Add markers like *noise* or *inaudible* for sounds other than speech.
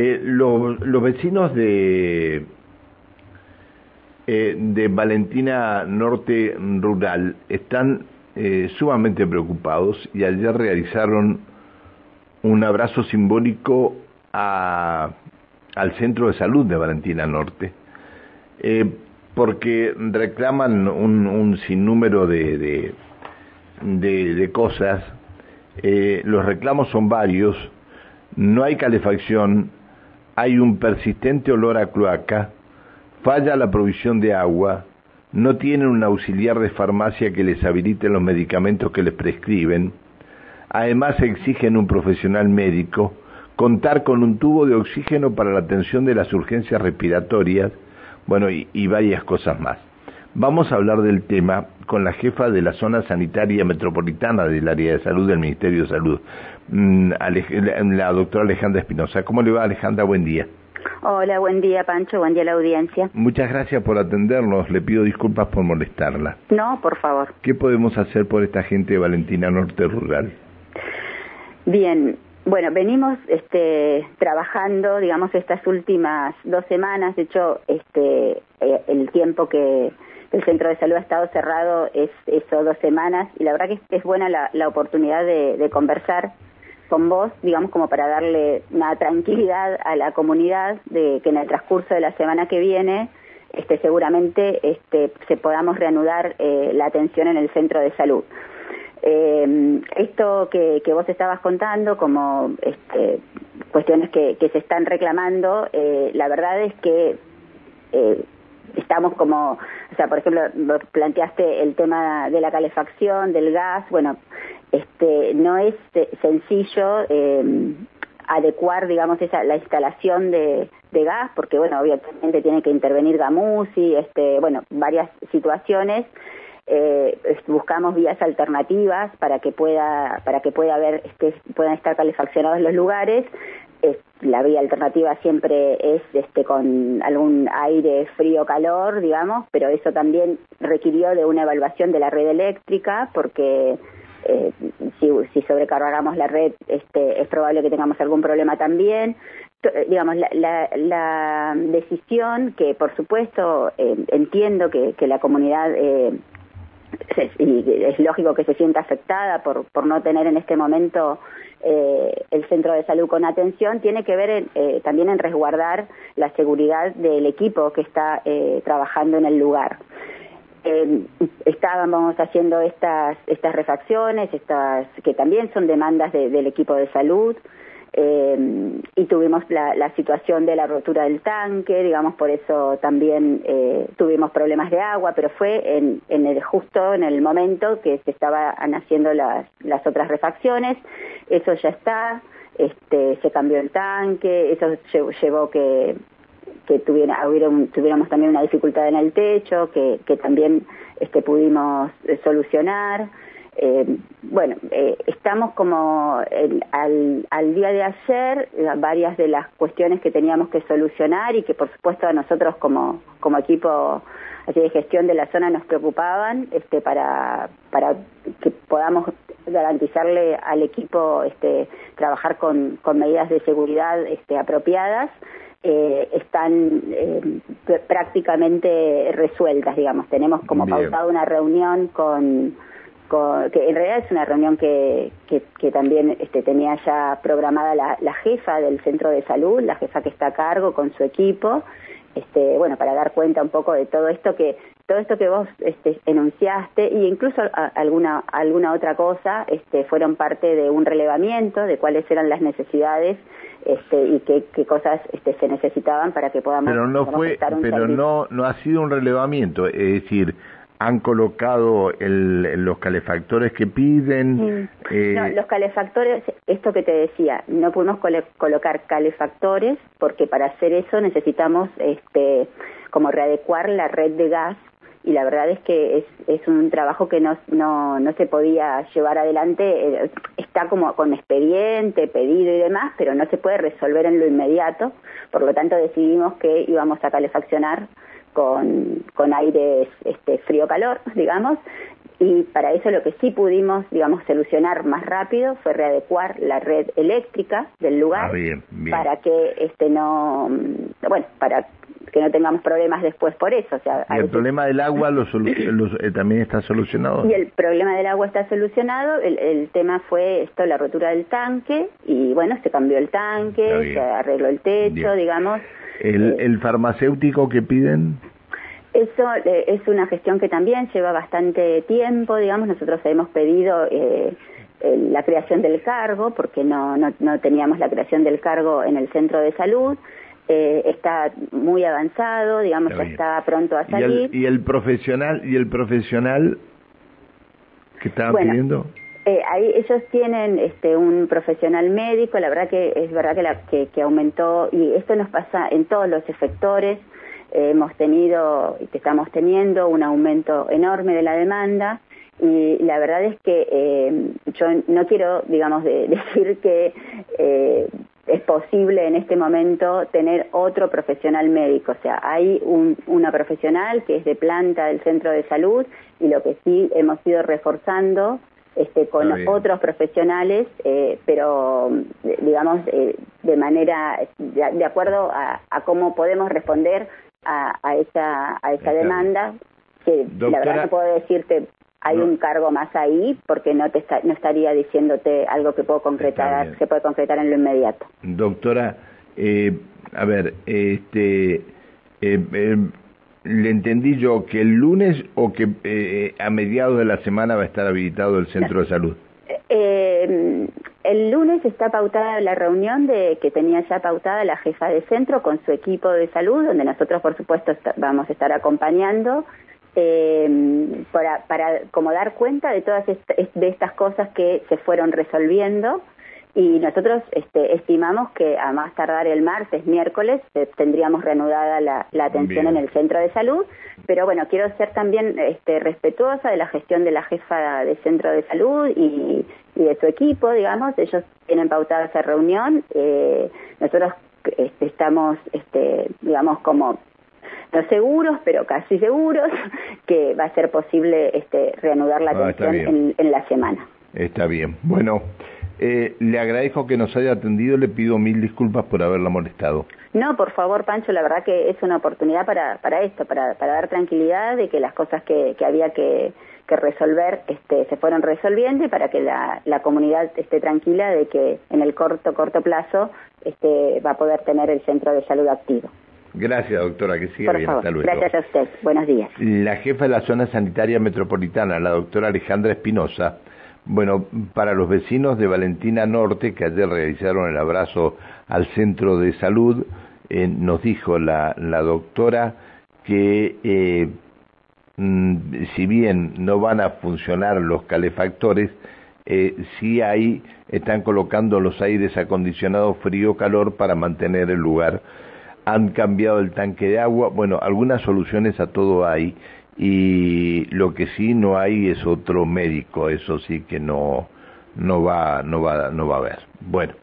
Eh, los vecinos de, eh, de Valentina Norte Rural están eh, sumamente preocupados y ayer realizaron un abrazo simbólico a, al centro de salud de Valentina Norte, porque reclaman un, un sinnúmero de, de, de cosas. los reclamos son varios, no hay calefacción, hay un persistente olor a cloaca, falla la provisión de agua, no tienen un auxiliar de farmacia que les habilite los medicamentos que les prescriben, además exigen un profesional médico, contar con un tubo de oxígeno para la atención de las urgencias respiratorias, bueno, y, y varias cosas más. Vamos a hablar del tema con la jefa de la zona sanitaria metropolitana del área de salud del Ministerio de Salud, mm, la doctora Alejandra Espinosa. ¿Cómo le va Alejandra? Buen día. Hola, buen día Pancho, buen día a la audiencia. Muchas gracias por atendernos, le pido disculpas por molestarla. No, por favor. ¿Qué podemos hacer por esta gente de Valentina Norte Rural? Bien, bueno, venimos este, trabajando, digamos, estas últimas dos semanas, de hecho, este, eh, el tiempo que el centro de salud ha estado cerrado es eso dos semanas y la verdad que es, buena la, oportunidad de, conversar con vos, digamos como para darle una tranquilidad a la comunidad de que en el transcurso de la semana que viene este, seguramente este, se podamos reanudar eh, la atención en el centro de salud. Eh, esto que, vos estabas contando como este, cuestiones que, se están reclamando, eh, la verdad es que estamos como, o sea, por ejemplo, planteaste el tema de la calefacción, del gas, bueno, este, no es sencillo eh, adecuar, digamos, esa, la instalación de, gas, porque, bueno, obviamente tiene que intervenir Gamusi, este, bueno, varias situaciones. Eh, buscamos vías alternativas para que pueda para que pueda haber este, puedan estar calefaccionados los lugares la vía alternativa siempre es este con algún aire frío calor digamos pero eso también requirió de una evaluación de la red eléctrica porque eh, si, si sobrecargamos la red este es probable que tengamos algún problema también. Eh, digamos la, la, decisión que por supuesto eh, entiendo que, que la comunidad eh, y es lógico que se sienta afectada por, por no tener en este momento eh, el centro de salud con atención, tiene que ver eh, también en resguardar la seguridad del equipo que está eh, trabajando en el lugar. estábamos haciendo estas, estas refacciones, estas, que también son demandas del equipo de salud, eh, y tuvimos la, situación de la rotura del tanque, digamos, por eso también eh, tuvimos problemas de agua, pero fue en, en, el justo en el momento que se estaban haciendo las, las otras refacciones, eso ya está, este, se cambió el tanque, eso llevó, que que tuviera, tuviéramos también una dificultad en el techo, que, que también este, pudimos eh, solucionar. Eh, bueno, eh, estamos como al, al, día de ayer, varias de las cuestiones que teníamos que solucionar y que por supuesto a nosotros como, como equipo así de gestión de la zona nos preocupaban este, para, para que podamos garantizarle al equipo este, trabajar con, con medidas de seguridad este, apropiadas. Eh, están eh, prácticamente resueltas, digamos. Tenemos como pautado una reunión con que en realidad es una reunión que, que, también este, tenía ya programada la, la, jefa del centro de salud, la jefa que está a cargo con su equipo, este, bueno, para dar cuenta un poco de todo esto que todo esto que vos este, enunciaste e incluso alguna alguna otra cosa este, fueron parte de un relevamiento de cuáles eran las necesidades este, y qué, qué cosas este, se necesitaban para que podamos pero no fue pero no no ha sido un relevamiento es decir han colocado el, los calefactores que piden. Eh... No, los calefactores, esto que te decía, no pudimos colocar calefactores porque para hacer eso necesitamos este, como readecuar la red de gas y la verdad es que es, es un trabajo que no, no, no se podía llevar adelante, eh, está como con expediente, pedido y demás, pero no se puede resolver en lo inmediato, por lo tanto decidimos que íbamos a calefaccionar con, con aire este, frío-calor, *laughs* digamos, y para eso lo que sí pudimos, digamos, solucionar más rápido fue readecuar la red eléctrica del lugar ah, para que este no, bueno, para que no tengamos problemas después por eso. O sea, ¿Y el problema del agua *laughs* lo eh, también está solucionado? Y el problema del agua está solucionado. El, tema fue esto, la rotura del tanque, y bueno, se cambió el tanque, se arregló el techo, digamos. ¿El, eh, ¿El farmacéutico que piden? Eso eh, es una gestión que también lleva bastante tiempo, digamos, nosotros hemos pedido eh, la creación del cargo, porque no, no, no, teníamos la creación del cargo en el centro de salud, eh, está muy avanzado, digamos, ya está pronto a salir. ¿Y el, profesional y el profesional que estaban pidiendo? Eh, ahí ellos tienen este, un profesional médico, la verdad que es verdad que, la, que, aumentó, y esto nos pasa en todos los efectores, hemos tenido y que estamos teniendo un aumento enorme de la demanda y la verdad es que eh, yo no quiero, digamos, *laughs* decir que eh, es posible en este momento tener otro profesional médico. O sea, hay una profesional que es de planta del centro de salud y lo que sí hemos ido reforzando este, con otros profesionales, eh, pero digamos de manera, de, acuerdo a, cómo podemos responder a, esa, a esa demanda, que la verdad no puedo decirte hay un cargo más ahí porque no te no estaría diciéndote algo que puedo concretar se puede concretar en lo inmediato. Doctora eh, a ver este eh, eh, le entendí yo que el lunes o que a mediados de la semana va a estar habilitado el centro de salud. *laughs* El lunes está pautada la reunión de que tenía ya pautada la jefa de centro con su equipo de salud, donde nosotros, por supuesto, vamos a estar acompañando eh, para, para como dar cuenta de todas de estas cosas que se fueron resolviendo y nosotros este, estimamos que a más tardar el martes, miércoles, eh, tendríamos reanudada la, atención en el centro de salud, pero bueno, quiero ser también este, respetuosa de la gestión de la jefa de centro de salud y, de su equipo, digamos, ellos tienen pautada esa reunión, eh, nosotros este, estamos, este, digamos, como no seguros, pero casi seguros, *laughs* que va a ser posible este, reanudar la ah, atención en la semana. Está bien. Bueno. Eh, le agradezco que nos haya atendido, le pido mil disculpas por haberla molestado. No, por favor, Pancho, la verdad que es una oportunidad para, para esto, para, para dar tranquilidad de que las cosas que, que había que, que resolver este, se fueron resolviendo y para que la, la comunidad esté tranquila de que en el corto, corto plazo este, va a poder tener el centro de salud activo. Gracias, doctora, que siga bien. Hasta luego. Gracias a usted. Buenos días. La jefa de la zona sanitaria metropolitana, la doctora Alejandra Espinosa, bueno, para los vecinos de Valentina Norte, que ayer realizaron el abrazo al centro de salud, eh, nos dijo la, doctora que eh, mm, si bien no van a funcionar los calefactores, eh, sí ahí están colocando los aires acondicionados frío-calor para mantener el lugar. Han cambiado el tanque de agua, bueno, algunas soluciones a todo hay y lo que sí no hay es otro médico, eso sí que no no va no va no va a haber. Bueno,